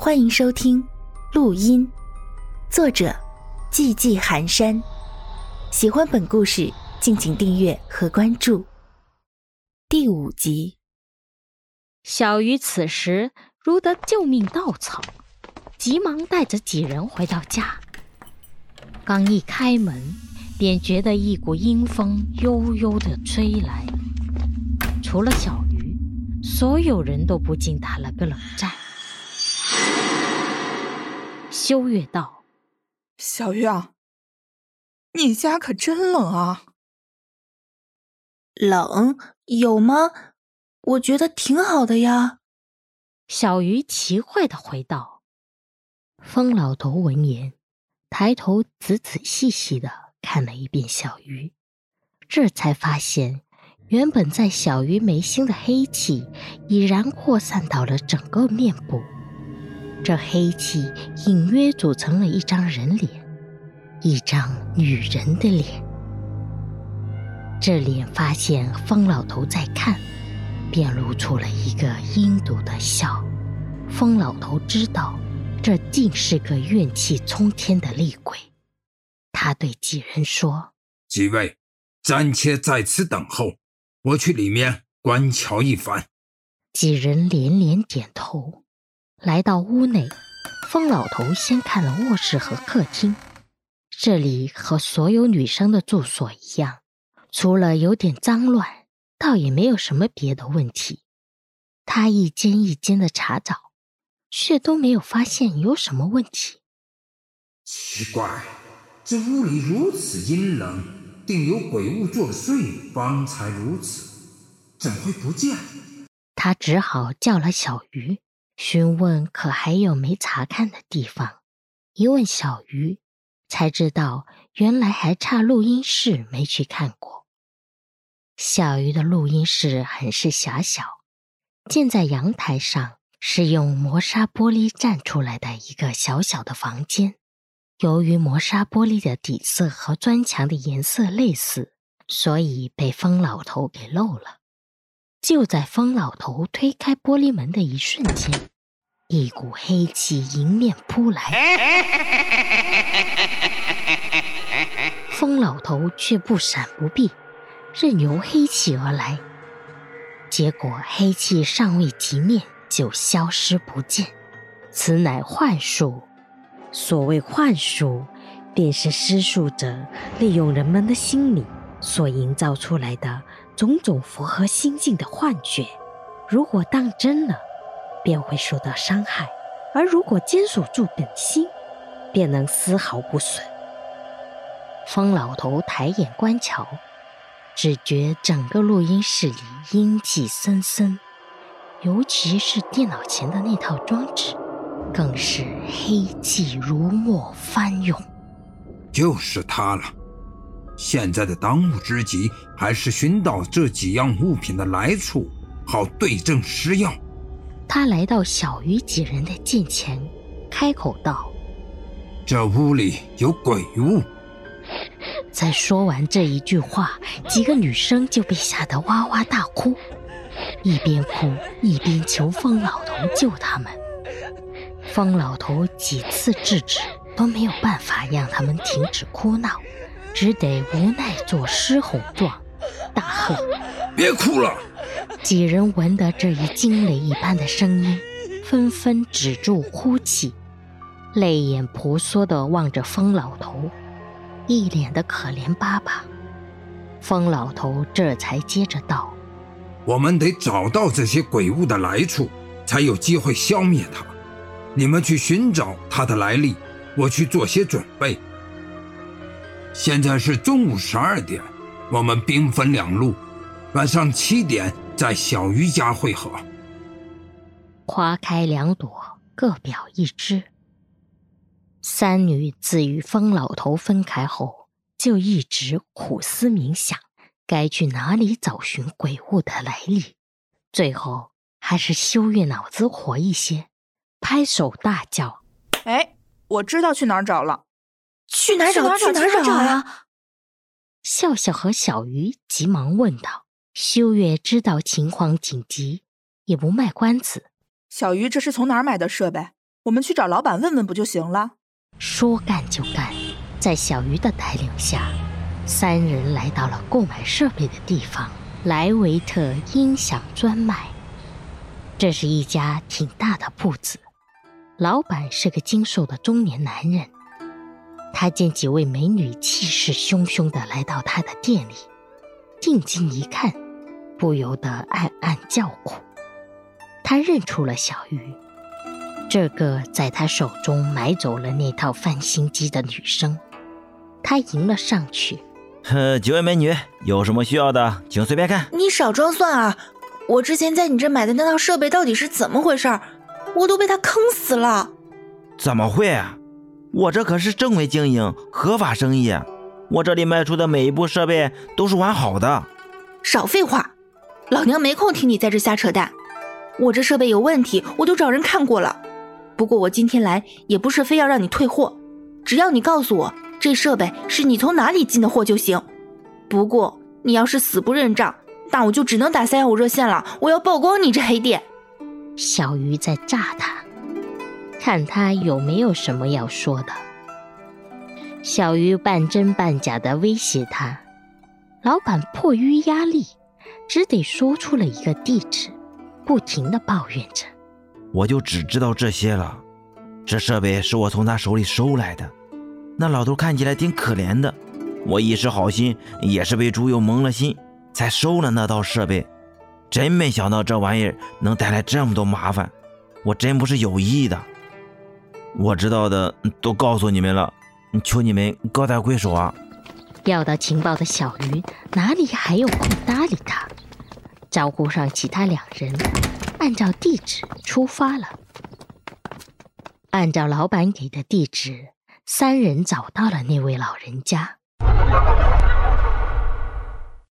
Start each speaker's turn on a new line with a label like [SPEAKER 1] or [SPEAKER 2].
[SPEAKER 1] 欢迎收听录音，作者寂寂寒山。喜欢本故事，敬请订阅和关注。第五集，
[SPEAKER 2] 小鱼此时如得救命稻草，急忙带着几人回到家。刚一开门，便觉得一股阴风悠悠的吹来。除了小鱼，所有人都不禁打了个冷战。修月道：“
[SPEAKER 3] 小鱼啊，你家可真冷啊！
[SPEAKER 1] 冷有吗？我觉得挺好的呀。”
[SPEAKER 2] 小鱼奇怪的回道。风老头闻言，抬头仔仔细细的看了一遍小鱼，这才发现。原本在小鱼眉心的黑气，已然扩散到了整个面部。这黑气隐约组成了一张人脸，一张女人的脸。这脸发现方老头在看，便露出了一个阴毒的笑。方老头知道，这竟是个怨气冲天的厉鬼。他对几人说：“
[SPEAKER 4] 几位，暂且在此等候。”我去里面观瞧一番。
[SPEAKER 2] 几人连连点头，来到屋内，疯老头先看了卧室和客厅。这里和所有女生的住所一样，除了有点脏乱，倒也没有什么别的问题。他一间一间的查找，却都没有发现有什么问题。
[SPEAKER 4] 奇怪，这屋里如此阴冷。定有鬼物作祟，方才如此，怎会不见？
[SPEAKER 2] 他只好叫了小鱼，询问可还有没查看的地方。一问小鱼，才知道原来还差录音室没去看过。小鱼的录音室很是狭小，建在阳台上，是用磨砂玻璃占出来的一个小小的房间。由于磨砂玻璃的底色和砖墙的颜色类似，所以被疯老头给漏了。就在风老头推开玻璃门的一瞬间，一股黑气迎面扑来，风老头却不闪不避，任由黑气而来。结果黑气尚未及面，就消失不见。此乃幻术。所谓幻术，便是施术者利用人们的心理所营造出来的种种符合心境的幻觉。如果当真了，便会受到伤害；而如果坚守住本心，便能丝毫不损。方老头抬眼观瞧，只觉整个录音室里阴气森森，尤其是电脑前的那套装置。更是黑气如墨翻涌，
[SPEAKER 4] 就是他了。现在的当务之急还是寻到这几样物品的来处，好对症施药。
[SPEAKER 2] 他来到小鱼几人的近前，开口道：“
[SPEAKER 4] 这屋里有鬼物。”
[SPEAKER 2] 在说完这一句话，几个女生就被吓得哇哇大哭，一边哭一边求方老头救他们。方老头几次制止，都没有办法让他们停止哭闹，只得无奈作狮吼状，大喝：“
[SPEAKER 4] 别哭了！”
[SPEAKER 2] 几人闻得这一惊雷一般的声音，纷纷止住哭泣，泪眼婆娑地望着疯老头，一脸的可怜巴巴。疯老头这才接着道：“
[SPEAKER 4] 我们得找到这些鬼物的来处，才有机会消灭它。”你们去寻找它的来历，我去做些准备。现在是中午十二点，我们兵分两路，晚上七点在小鱼家会合。
[SPEAKER 2] 花开两朵，各表一枝。三女自与方老头分开后，就一直苦思冥想，该去哪里找寻鬼物的来历。最后还是修月脑子活一些。拍手大叫：“
[SPEAKER 3] 哎，我知道去哪儿找了！
[SPEAKER 1] 去哪儿找？去哪儿找啊？”
[SPEAKER 2] 笑笑和小鱼急忙问道。修月知道情况紧急，也不卖关子。
[SPEAKER 3] 小鱼，这是从哪儿买的设备？我们去找老板问问不就行了？
[SPEAKER 2] 说干就干，在小鱼的带领下，三人来到了购买设备的地方——莱维特音响专卖。这是一家挺大的铺子，老板是个精瘦的中年男人。他见几位美女气势汹汹地来到他的店里，定睛一看，不由得暗暗叫苦。他认出了小鱼，这个在他手中买走了那套翻新机的女生。他迎了上去：“
[SPEAKER 5] 呵，几位美女，有什么需要的，请随便看。”
[SPEAKER 1] 你少装蒜啊！我之前在你这买的那套设备到底是怎么回事？我都被他坑死了！
[SPEAKER 5] 怎么会？啊？我这可是正规经营，合法生意。我这里卖出的每一部设备都是完好的。
[SPEAKER 1] 少废话，老娘没空听你在这瞎扯淡。我这设备有问题，我都找人看过了。不过我今天来也不是非要让你退货，只要你告诉我这设备是你从哪里进的货就行。不过你要是死不认账，那我就只能打三幺五热线了。我要曝光你这黑店。
[SPEAKER 2] 小鱼在炸他。看他有没有什么要说的。小鱼半真半假的威胁他，老板迫于压力，只得说出了一个地址，不停的抱怨着：“
[SPEAKER 5] 我就只知道这些了。这设备是我从他手里收来的。那老头看起来挺可怜的，我一时好心，也是被猪油蒙了心，才收了那套设备。真没想到这玩意儿能带来这么多麻烦，我真不是有意的。”我知道的都告诉你们了，求你们高抬贵手啊！
[SPEAKER 2] 要到情报的小鱼哪里还有空搭理他？招呼上其他两人，按照地址出发了。按照老板给的地址，三人找到了那位老人家。